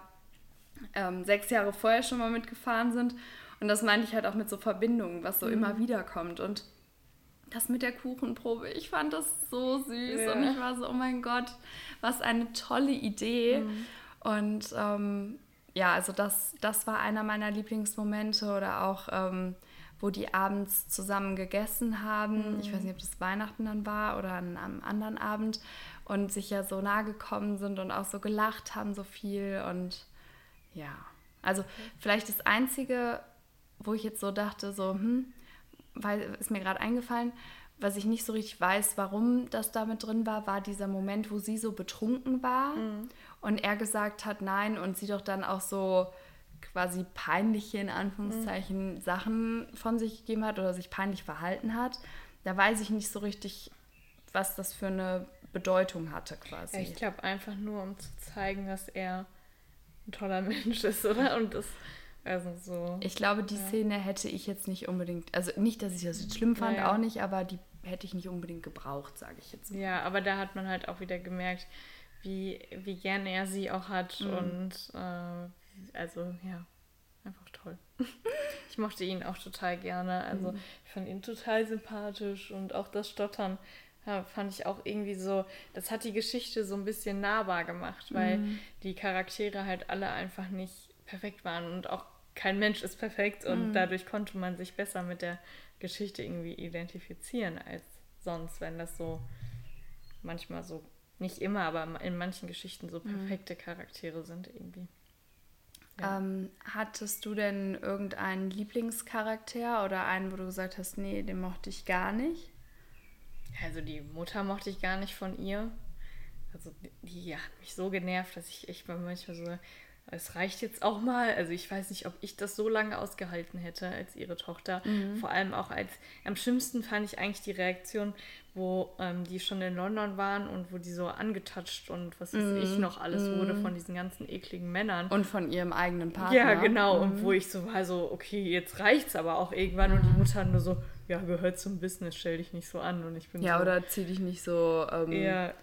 ähm, sechs Jahre vorher schon mal mitgefahren sind. Und das meinte ich halt auch mit so Verbindungen, was so mhm. immer wieder kommt. Und das mit der Kuchenprobe, ich fand das so süß ja. und ich war so, oh mein Gott, was eine tolle Idee. Mhm. Und ähm, ja, also das, das war einer meiner Lieblingsmomente oder auch, ähm, wo die abends zusammen gegessen haben. Mhm. Ich weiß nicht, ob das Weihnachten dann war oder an einem anderen Abend und sich ja so nahe gekommen sind und auch so gelacht haben so viel und ja, also vielleicht das Einzige, wo ich jetzt so dachte, so, hm, weil ist mir gerade eingefallen, was ich nicht so richtig weiß, warum das da mit drin war, war dieser Moment, wo sie so betrunken war mhm. und er gesagt hat nein und sie doch dann auch so quasi peinliche, in Anführungszeichen, mhm. Sachen von sich gegeben hat oder sich peinlich verhalten hat. Da weiß ich nicht so richtig, was das für eine Bedeutung hatte quasi. Ja, ich glaube einfach nur, um zu zeigen, dass er ein toller Mensch ist, oder? Und das also so. Ich glaube, die ja. Szene hätte ich jetzt nicht unbedingt, also nicht, dass ich das jetzt schlimm fand, ja, ja. auch nicht, aber die hätte ich nicht unbedingt gebraucht, sage ich jetzt mal. Ja, aber da hat man halt auch wieder gemerkt, wie, wie gerne er sie auch hat mhm. und äh, also ja, einfach toll. ich mochte ihn auch total gerne. Also mhm. ich fand ihn total sympathisch und auch das Stottern ja, fand ich auch irgendwie so, das hat die Geschichte so ein bisschen nahbar gemacht, weil mhm. die Charaktere halt alle einfach nicht perfekt waren und auch kein Mensch ist perfekt und mhm. dadurch konnte man sich besser mit der Geschichte irgendwie identifizieren als sonst, wenn das so manchmal so, nicht immer, aber in manchen Geschichten so mhm. perfekte Charaktere sind irgendwie. Ja. Ähm, hattest du denn irgendeinen Lieblingscharakter oder einen, wo du gesagt hast, nee, den mochte ich gar nicht? Also die Mutter mochte ich gar nicht von ihr. Also die hat mich so genervt, dass ich echt manchmal so es reicht jetzt auch mal. Also ich weiß nicht, ob ich das so lange ausgehalten hätte als ihre Tochter. Mhm. Vor allem auch als, am schlimmsten fand ich eigentlich die Reaktion, wo ähm, die schon in London waren und wo die so angetatscht und was weiß mhm. ich noch alles mhm. wurde von diesen ganzen ekligen Männern. Und von ihrem eigenen Partner. Ja, genau. Und mhm. wo ich so war so, okay, jetzt reicht's aber auch irgendwann. Und die mhm. Mutter nur so, ja, gehört zum Business, stell dich nicht so an. Und ich bin Ja, so, oder zieh dich nicht so... Ähm, eher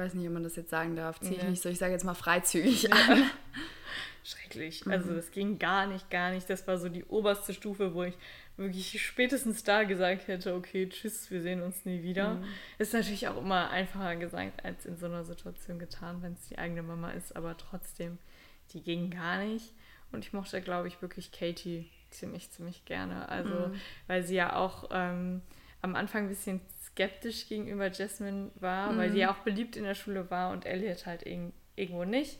weiß nicht, ob man das jetzt sagen darf, ziehe ich nicht so, ich sage jetzt mal freizügig an. Schrecklich. Mhm. Also das ging gar nicht, gar nicht. Das war so die oberste Stufe, wo ich wirklich spätestens da gesagt hätte, okay, tschüss, wir sehen uns nie wieder. Mhm. Ist natürlich auch immer einfacher gesagt als in so einer Situation getan, wenn es die eigene Mama ist, aber trotzdem, die ging gar nicht. Und ich mochte, glaube ich, wirklich Katie ziemlich, ziemlich gerne. Also, mhm. weil sie ja auch ähm, am Anfang ein bisschen skeptisch gegenüber Jasmine war, mhm. weil sie ja auch beliebt in der Schule war und Elliot halt irgendwo nicht.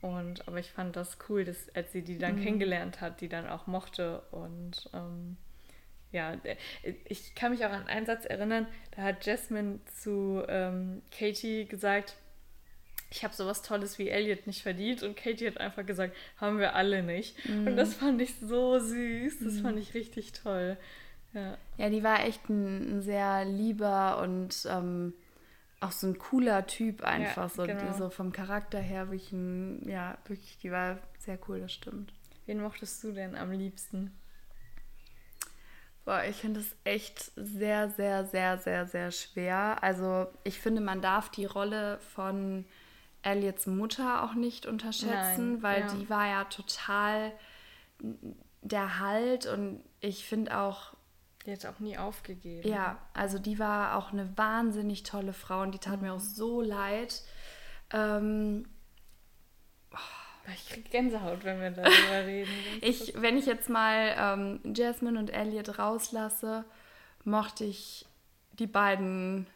Und aber ich fand das cool, dass als sie die dann mhm. kennengelernt hat, die dann auch mochte und ähm, ja, ich kann mich auch an einen Satz erinnern, da hat Jasmine zu ähm, Katie gesagt, ich habe sowas Tolles wie Elliot nicht verdient und Katie hat einfach gesagt, haben wir alle nicht. Mhm. Und das fand ich so süß, das mhm. fand ich richtig toll. Ja, ja die war echt ein, ein sehr lieber und ähm, auch so ein cooler Typ einfach, ja, so, genau. so vom Charakter her wirklich ein, ja, wirklich, die war sehr cool, das stimmt. Wen mochtest du denn am liebsten? Boah, ich finde es echt sehr, sehr, sehr, sehr, sehr schwer. Also ich finde, man darf die Rolle von Elliots Mutter auch nicht unterschätzen, Nein, weil ja. die war ja total der Halt und ich finde auch. Die hat auch nie aufgegeben. Ja, also die war auch eine wahnsinnig tolle Frau und die tat mhm. mir auch so leid. Ähm, ich kriege Gänsehaut, wenn wir darüber reden. ich, wenn ich jetzt mal ähm, Jasmine und Elliot rauslasse, mochte ich die beiden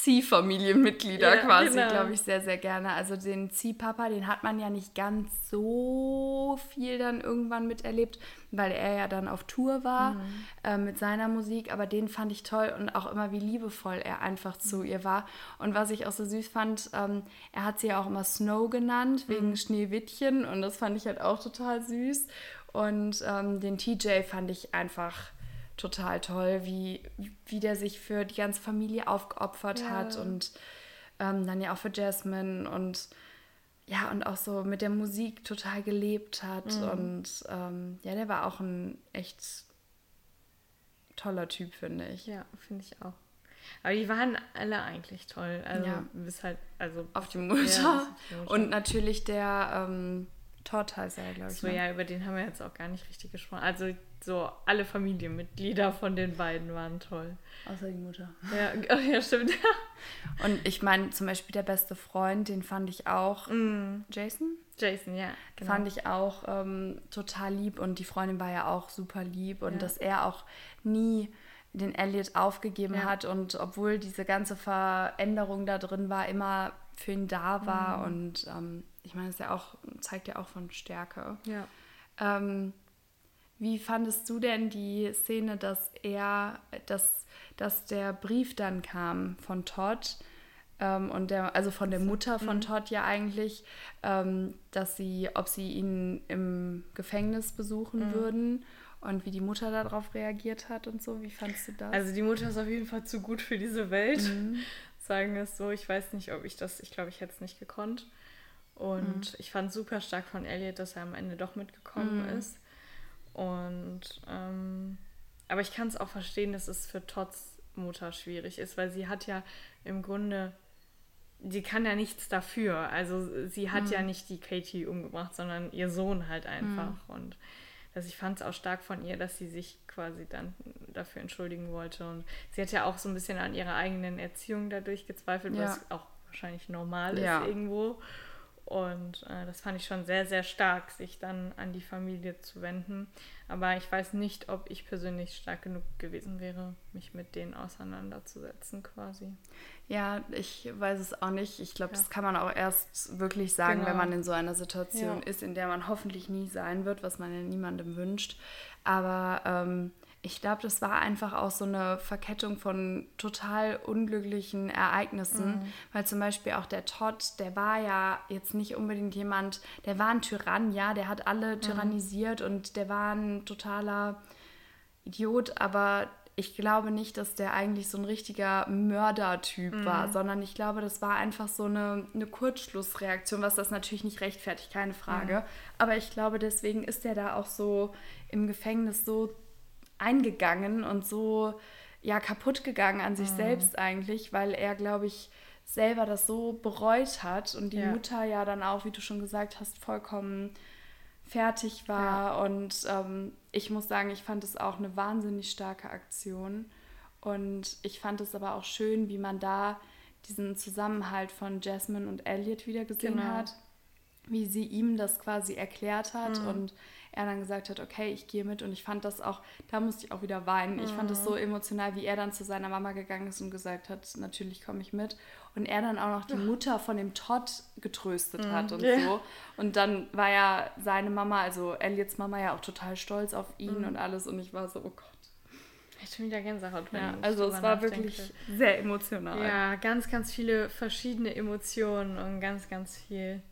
Ziehfamilienmitglieder ja, quasi, genau. glaube ich, sehr, sehr gerne. Also den Ziehpapa, den hat man ja nicht ganz so viel dann irgendwann miterlebt, weil er ja dann auf Tour war mhm. äh, mit seiner Musik. Aber den fand ich toll und auch immer, wie liebevoll er einfach zu mhm. ihr war. Und was ich auch so süß fand, ähm, er hat sie ja auch immer Snow genannt, wegen mhm. Schneewittchen. Und das fand ich halt auch total süß. Und ähm, den TJ fand ich einfach total toll, wie, wie der sich für die ganze Familie aufgeopfert ja. hat und ähm, dann ja auch für Jasmine und ja, und auch so mit der Musik total gelebt hat. Mhm. Und ähm, ja, der war auch ein echt toller Typ, finde ich. Ja, finde ich auch. Aber die waren alle eigentlich toll. Also ja. bis halt, also auf die Mutter. Ja, die Mutter. Und natürlich der ähm, Todd heißt er, glaube ich. So, ne? ja, über den haben wir jetzt auch gar nicht richtig gesprochen. Also so alle Familienmitglieder von den beiden waren toll. Außer die Mutter. Ja, oh, ja stimmt. Und ich meine, zum Beispiel der beste Freund, den fand ich auch. Mm. Jason? Jason, ja. Genau. Fand ich auch ähm, total lieb und die Freundin war ja auch super lieb und ja. dass er auch nie den Elliot aufgegeben ja. hat und obwohl diese ganze Veränderung da drin war, immer für ihn da war mm. und ähm, ich meine, es ja auch, zeigt ja auch von Stärke. Ja. Ähm, wie fandest du denn die Szene, dass er, dass, dass der Brief dann kam von Todd ähm, und der, also von der Mutter von mhm. Todd ja eigentlich, ähm, dass sie, ob sie ihn im Gefängnis besuchen mhm. würden und wie die Mutter darauf reagiert hat und so. Wie fandest du das? Also die Mutter ist auf jeden Fall zu gut für diese Welt. Mhm. Sagen wir es so. Ich weiß nicht, ob ich das, ich glaube, ich hätte es nicht gekonnt. Und mhm. ich fand super stark von Elliot, dass er am Ende doch mitgekommen mhm. ist. Und ähm, aber ich kann es auch verstehen, dass es für Todds Mutter schwierig ist, weil sie hat ja im Grunde, sie kann ja nichts dafür. Also sie hat mhm. ja nicht die Katie umgebracht, sondern ihr Sohn halt einfach. Mhm. Und dass ich fand es auch stark von ihr, dass sie sich quasi dann dafür entschuldigen wollte. Und sie hat ja auch so ein bisschen an ihrer eigenen Erziehung dadurch gezweifelt, ja. was auch wahrscheinlich normal ja. ist irgendwo. Und äh, das fand ich schon sehr, sehr stark, sich dann an die Familie zu wenden. Aber ich weiß nicht, ob ich persönlich stark genug gewesen wäre, mich mit denen auseinanderzusetzen quasi. Ja, ich weiß es auch nicht. Ich glaube, ja. das kann man auch erst wirklich sagen, genau. wenn man in so einer Situation ja. ist, in der man hoffentlich nie sein wird, was man ja niemandem wünscht. Aber ähm, ich glaube, das war einfach auch so eine Verkettung von total unglücklichen Ereignissen, mhm. weil zum Beispiel auch der Todd, der war ja jetzt nicht unbedingt jemand, der war ein Tyrann, ja, der hat alle mhm. tyrannisiert und der war ein totaler Idiot, aber ich glaube nicht, dass der eigentlich so ein richtiger Mördertyp mhm. war, sondern ich glaube, das war einfach so eine, eine Kurzschlussreaktion, was das natürlich nicht rechtfertigt, keine Frage. Mhm. Aber ich glaube, deswegen ist der da auch so im Gefängnis so eingegangen und so ja kaputt gegangen an sich mhm. selbst eigentlich, weil er, glaube ich, selber das so bereut hat und die ja. Mutter ja dann auch, wie du schon gesagt hast, vollkommen fertig war. Ja. Und ähm, ich muss sagen, ich fand es auch eine wahnsinnig starke Aktion. Und ich fand es aber auch schön, wie man da diesen Zusammenhalt von Jasmine und Elliot wieder gesehen genau. hat, wie sie ihm das quasi erklärt hat mhm. und er dann gesagt hat, okay, ich gehe mit. Und ich fand das auch, da musste ich auch wieder weinen. Mhm. Ich fand das so mhm. emotional, wie er dann zu seiner Mama gegangen ist und gesagt hat, natürlich komme ich mit. Und er dann auch noch die Mutter von dem Todd getröstet mhm. hat und yeah. so. Und dann war ja seine Mama, also Elliots Mama, ja auch total stolz auf ihn mhm. und alles. Und ich war so, oh Gott. Ich schon wieder Gänsehaut. Ja, also es war wirklich sehr emotional. Ja, ganz, ganz viele verschiedene Emotionen und ganz, ganz viel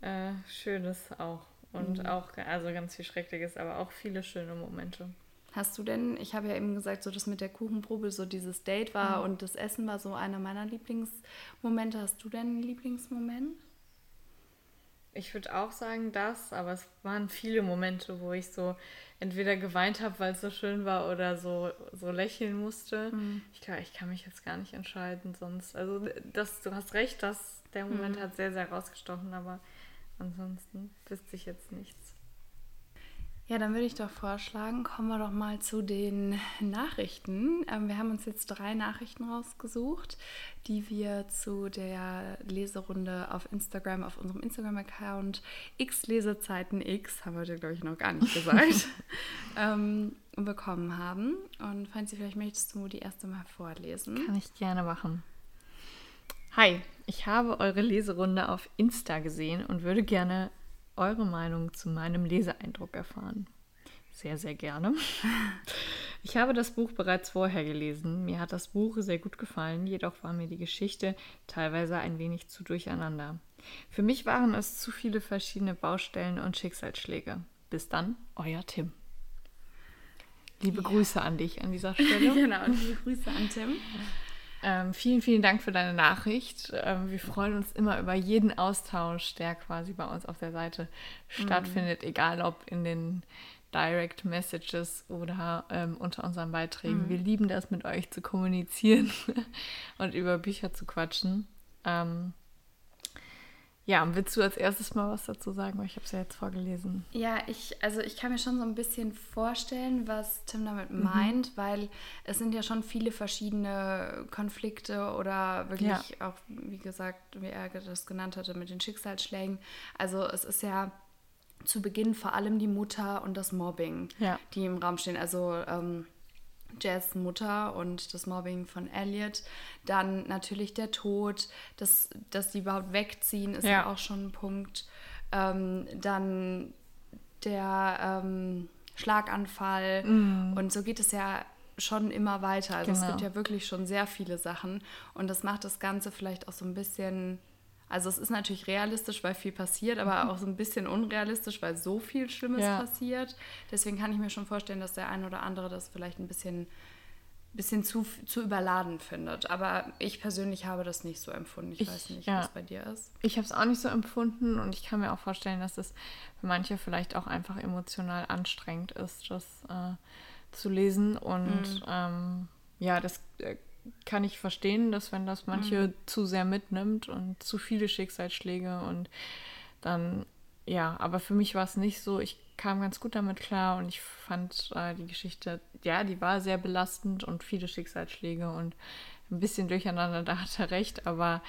äh, Schönes auch. Und mhm. auch, also ganz viel Schreckliches, aber auch viele schöne Momente. Hast du denn, ich habe ja eben gesagt, so das mit der Kuchenprobe, so dieses Date war mhm. und das Essen war so einer meiner Lieblingsmomente. Hast du denn einen Lieblingsmoment? Ich würde auch sagen das, aber es waren viele Momente, wo ich so entweder geweint habe, weil es so schön war, oder so, so lächeln musste. Mhm. Ich glaube, ich kann mich jetzt gar nicht entscheiden sonst. Also das, du hast recht, dass der Moment mhm. hat sehr, sehr rausgestochen, aber ansonsten wüsste ich jetzt nichts. Ja, dann würde ich doch vorschlagen, kommen wir doch mal zu den Nachrichten. Ähm, wir haben uns jetzt drei Nachrichten rausgesucht, die wir zu der Leserunde auf Instagram, auf unserem Instagram-Account X Lesezeiten X, haben wir heute, glaube ich, noch gar nicht gesagt, ähm, bekommen haben. Und Franzi, vielleicht möchtest du die erste mal vorlesen. Kann ich gerne machen. Hi, ich habe eure Leserunde auf Insta gesehen und würde gerne eure Meinung zu meinem Leseeindruck erfahren. Sehr, sehr gerne. Ich habe das Buch bereits vorher gelesen. Mir hat das Buch sehr gut gefallen, jedoch war mir die Geschichte teilweise ein wenig zu durcheinander. Für mich waren es zu viele verschiedene Baustellen und Schicksalsschläge. Bis dann, euer Tim. Liebe ja. Grüße an dich an dieser Stelle. genau, liebe Grüße an Tim. Ähm, vielen, vielen Dank für deine Nachricht. Ähm, wir freuen uns immer über jeden Austausch, der quasi bei uns auf der Seite mhm. stattfindet, egal ob in den Direct Messages oder ähm, unter unseren Beiträgen. Mhm. Wir lieben das, mit euch zu kommunizieren und über Bücher zu quatschen. Ähm, ja, und willst du als erstes mal was dazu sagen? Weil ich habe es ja jetzt vorgelesen. Ja, ich, also ich kann mir schon so ein bisschen vorstellen, was Tim damit mhm. meint, weil es sind ja schon viele verschiedene Konflikte oder wirklich ja. auch, wie gesagt, wie er das genannt hatte, mit den Schicksalsschlägen. Also es ist ja zu Beginn vor allem die Mutter und das Mobbing, ja. die im Raum stehen. Also ähm, Jazz Mutter und das Mobbing von Elliot. Dann natürlich der Tod, dass, dass die überhaupt wegziehen, ist ja, ja auch schon ein Punkt. Ähm, dann der ähm, Schlaganfall mm. und so geht es ja schon immer weiter. Also genau. es gibt ja wirklich schon sehr viele Sachen und das macht das Ganze vielleicht auch so ein bisschen also es ist natürlich realistisch, weil viel passiert, aber mhm. auch so ein bisschen unrealistisch, weil so viel Schlimmes ja. passiert. Deswegen kann ich mir schon vorstellen, dass der ein oder andere das vielleicht ein bisschen, bisschen zu, zu überladen findet. Aber ich persönlich habe das nicht so empfunden. Ich, ich weiß nicht, ja. was bei dir ist. Ich habe es auch nicht so empfunden und ich kann mir auch vorstellen, dass es für manche vielleicht auch einfach emotional anstrengend ist, das äh, zu lesen. Und mhm. ähm, ja, das äh, kann ich verstehen, dass wenn das manche mhm. zu sehr mitnimmt und zu viele Schicksalsschläge und dann, ja, aber für mich war es nicht so. Ich kam ganz gut damit klar und ich fand äh, die Geschichte, ja, die war sehr belastend und viele Schicksalsschläge und ein bisschen durcheinander, da hat er recht, aber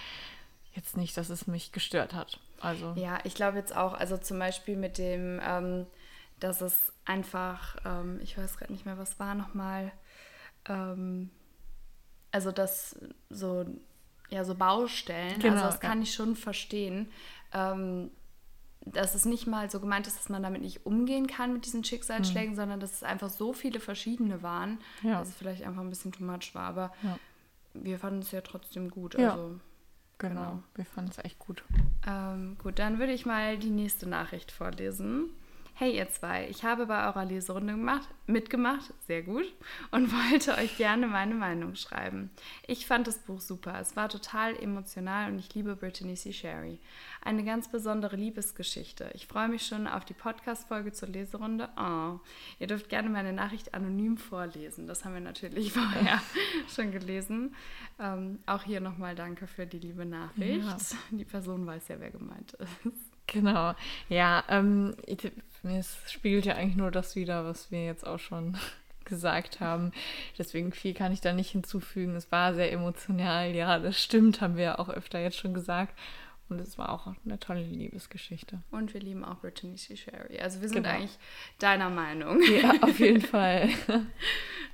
jetzt nicht, dass es mich gestört hat. Also. Ja, ich glaube jetzt auch, also zum Beispiel mit dem, ähm, dass es einfach, ähm, ich weiß gerade nicht mehr, was war nochmal, ähm, also das so, ja, so Baustellen, also genau, also das kann ich schon verstehen. Ähm, dass es nicht mal so gemeint ist, dass man damit nicht umgehen kann mit diesen Schicksalsschlägen, mhm. sondern dass es einfach so viele verschiedene waren, ja. dass es vielleicht einfach ein bisschen too much war. Aber ja. wir fanden es ja trotzdem gut. Ja. Also, genau. genau. wir fanden es echt gut. Ähm, gut, dann würde ich mal die nächste Nachricht vorlesen. Hey ihr zwei, ich habe bei eurer Leserunde gemacht, mitgemacht, sehr gut, und wollte euch gerne meine Meinung schreiben. Ich fand das Buch super, es war total emotional und ich liebe Brittany C. Sherry. Eine ganz besondere Liebesgeschichte. Ich freue mich schon auf die Podcast-Folge zur Leserunde. Oh, ihr dürft gerne meine Nachricht anonym vorlesen. Das haben wir natürlich vorher schon gelesen. Ähm, auch hier nochmal danke für die liebe Nachricht. Ja. Die Person weiß ja, wer gemeint ist. Genau, ja, ähm, es spiegelt ja eigentlich nur das wieder, was wir jetzt auch schon gesagt haben. Deswegen viel kann ich da nicht hinzufügen. Es war sehr emotional, ja, das stimmt, haben wir ja auch öfter jetzt schon gesagt. Und es war auch eine tolle Liebesgeschichte. Und wir lieben auch Brittany C. Sherry. Also wir sind genau. eigentlich deiner Meinung. Ja, auf jeden Fall.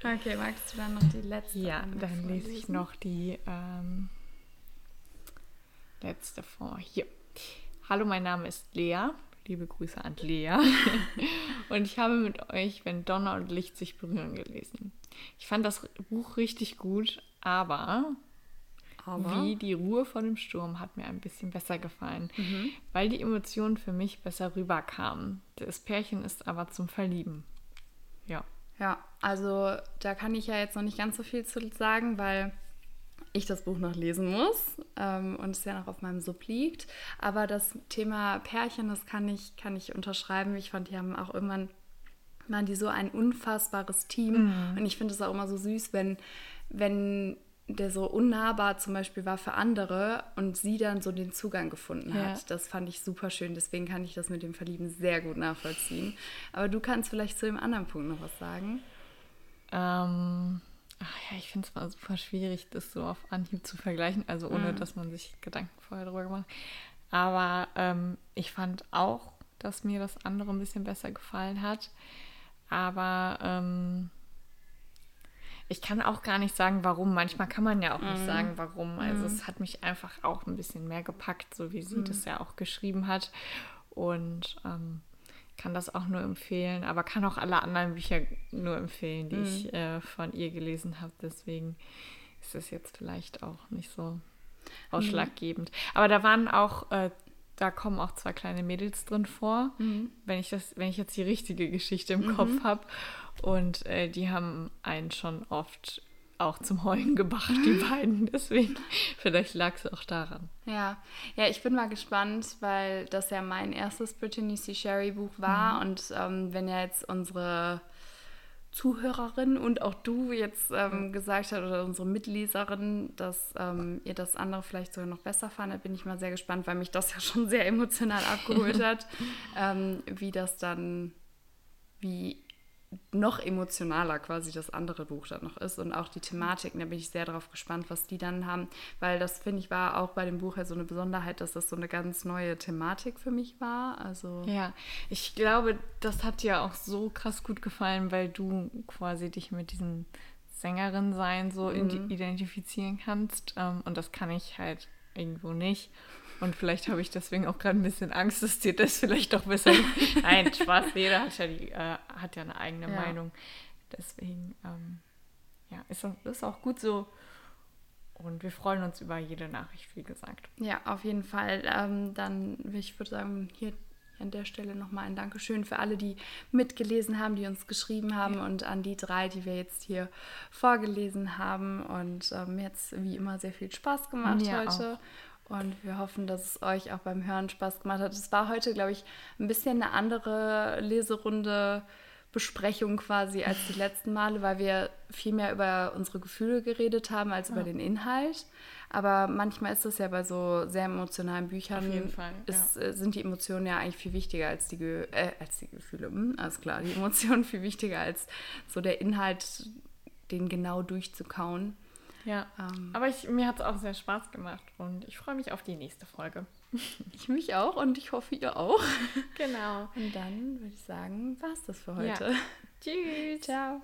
okay, magst du dann noch die letzte? Ja, dann lese ich noch die ähm, letzte vor. Hier. Hallo, mein Name ist Lea. Liebe Grüße an Lea. und ich habe mit euch, wenn Donner und Licht sich berühren, gelesen. ich fand das Buch richtig gut, aber, aber, wie die Ruhe vor dem Sturm hat mir ein bisschen besser gefallen, mhm. weil die Emotionen für mich besser rüberkamen. Das Pärchen ist aber zum Verlieben. Ja. Ja, also da kann ich ja jetzt noch nicht ganz so viel zu sagen, weil ich das Buch noch lesen muss ähm, und es ja noch auf meinem Sub liegt. Aber das Thema Pärchen, das kann ich, kann ich unterschreiben. Ich fand, die haben auch irgendwann, waren die so ein unfassbares Team. Mhm. Und ich finde es auch immer so süß, wenn, wenn der so unnahbar zum Beispiel war für andere und sie dann so den Zugang gefunden hat. Ja. Das fand ich super schön. Deswegen kann ich das mit dem Verlieben sehr gut nachvollziehen. Aber du kannst vielleicht zu dem anderen Punkt noch was sagen. Ähm, ach ja, ich finde es mal super schwierig, das so auf Anhieb zu vergleichen, also ohne mhm. dass man sich Gedanken vorher darüber gemacht hat. Aber ähm, ich fand auch, dass mir das andere ein bisschen besser gefallen hat. Aber ähm, ich kann auch gar nicht sagen, warum. Manchmal kann man ja auch nicht mhm. sagen, warum. Also mhm. es hat mich einfach auch ein bisschen mehr gepackt, so wie sie mhm. das ja auch geschrieben hat. Und ähm, kann das auch nur empfehlen, aber kann auch alle anderen Bücher nur empfehlen, die ich mhm. äh, von ihr gelesen habe. Deswegen ist das jetzt vielleicht auch nicht so mhm. ausschlaggebend. Aber da waren auch äh, da kommen auch zwei kleine Mädels drin vor, mhm. wenn ich das, wenn ich jetzt die richtige Geschichte im mhm. Kopf habe. Und äh, die haben einen schon oft auch zum Heulen gebracht, die beiden. Deswegen, vielleicht lag es auch daran. Ja, ja, ich bin mal gespannt, weil das ja mein erstes Brittany C. Sherry Buch war. Mhm. Und ähm, wenn ja jetzt unsere Zuhörerin und auch du jetzt ähm, gesagt hast oder unsere Mitleserin, dass ähm, ihr das andere vielleicht sogar noch besser fandet, bin ich mal sehr gespannt, weil mich das ja schon sehr emotional abgeholt hat, ähm, wie das dann, wie noch emotionaler quasi das andere Buch dann noch ist und auch die Thematiken, da bin ich sehr darauf gespannt, was die dann haben, weil das finde ich war auch bei dem Buch ja so eine Besonderheit, dass das so eine ganz neue Thematik für mich war. Also ja, ich glaube, das hat dir auch so krass gut gefallen, weil du quasi dich mit diesen Sängerin sein so mhm. identifizieren kannst ähm, und das kann ich halt irgendwo nicht. Und vielleicht habe ich deswegen auch gerade ein bisschen Angst, dass dir das vielleicht doch besser. Nein, Spaß, jeder hat ja, die, äh, hat ja eine eigene ja. Meinung. Deswegen, ähm, ja, ist, ist auch gut so. Und wir freuen uns über jede Nachricht, wie gesagt. Ja, auf jeden Fall. Ähm, dann, ich würde sagen, hier an der Stelle nochmal ein Dankeschön für alle, die mitgelesen haben, die uns geschrieben haben ja. und an die drei, die wir jetzt hier vorgelesen haben. Und ähm, mir hat es wie immer sehr viel Spaß gemacht ja, heute. Auch. Und wir hoffen, dass es euch auch beim Hören Spaß gemacht hat. Es war heute, glaube ich, ein bisschen eine andere Leserunde. Besprechung quasi als die letzten Male, weil wir viel mehr über unsere Gefühle geredet haben als ja. über den Inhalt. Aber manchmal ist es ja bei so sehr emotionalen Büchern, Auf jeden Fall, ist, ja. Äh, sind die Emotionen ja eigentlich viel wichtiger als die, äh, als die Gefühle. Hm, alles klar, die Emotionen viel wichtiger als so der Inhalt, den genau durchzukauen. Ja, ähm, aber ich, mir hat es auch sehr Spaß gemacht und ich freue mich auf die nächste Folge. ich mich auch und ich hoffe, ihr auch. Genau. Und dann würde ich sagen, war es das für heute. Ja. Tschüss. Ciao.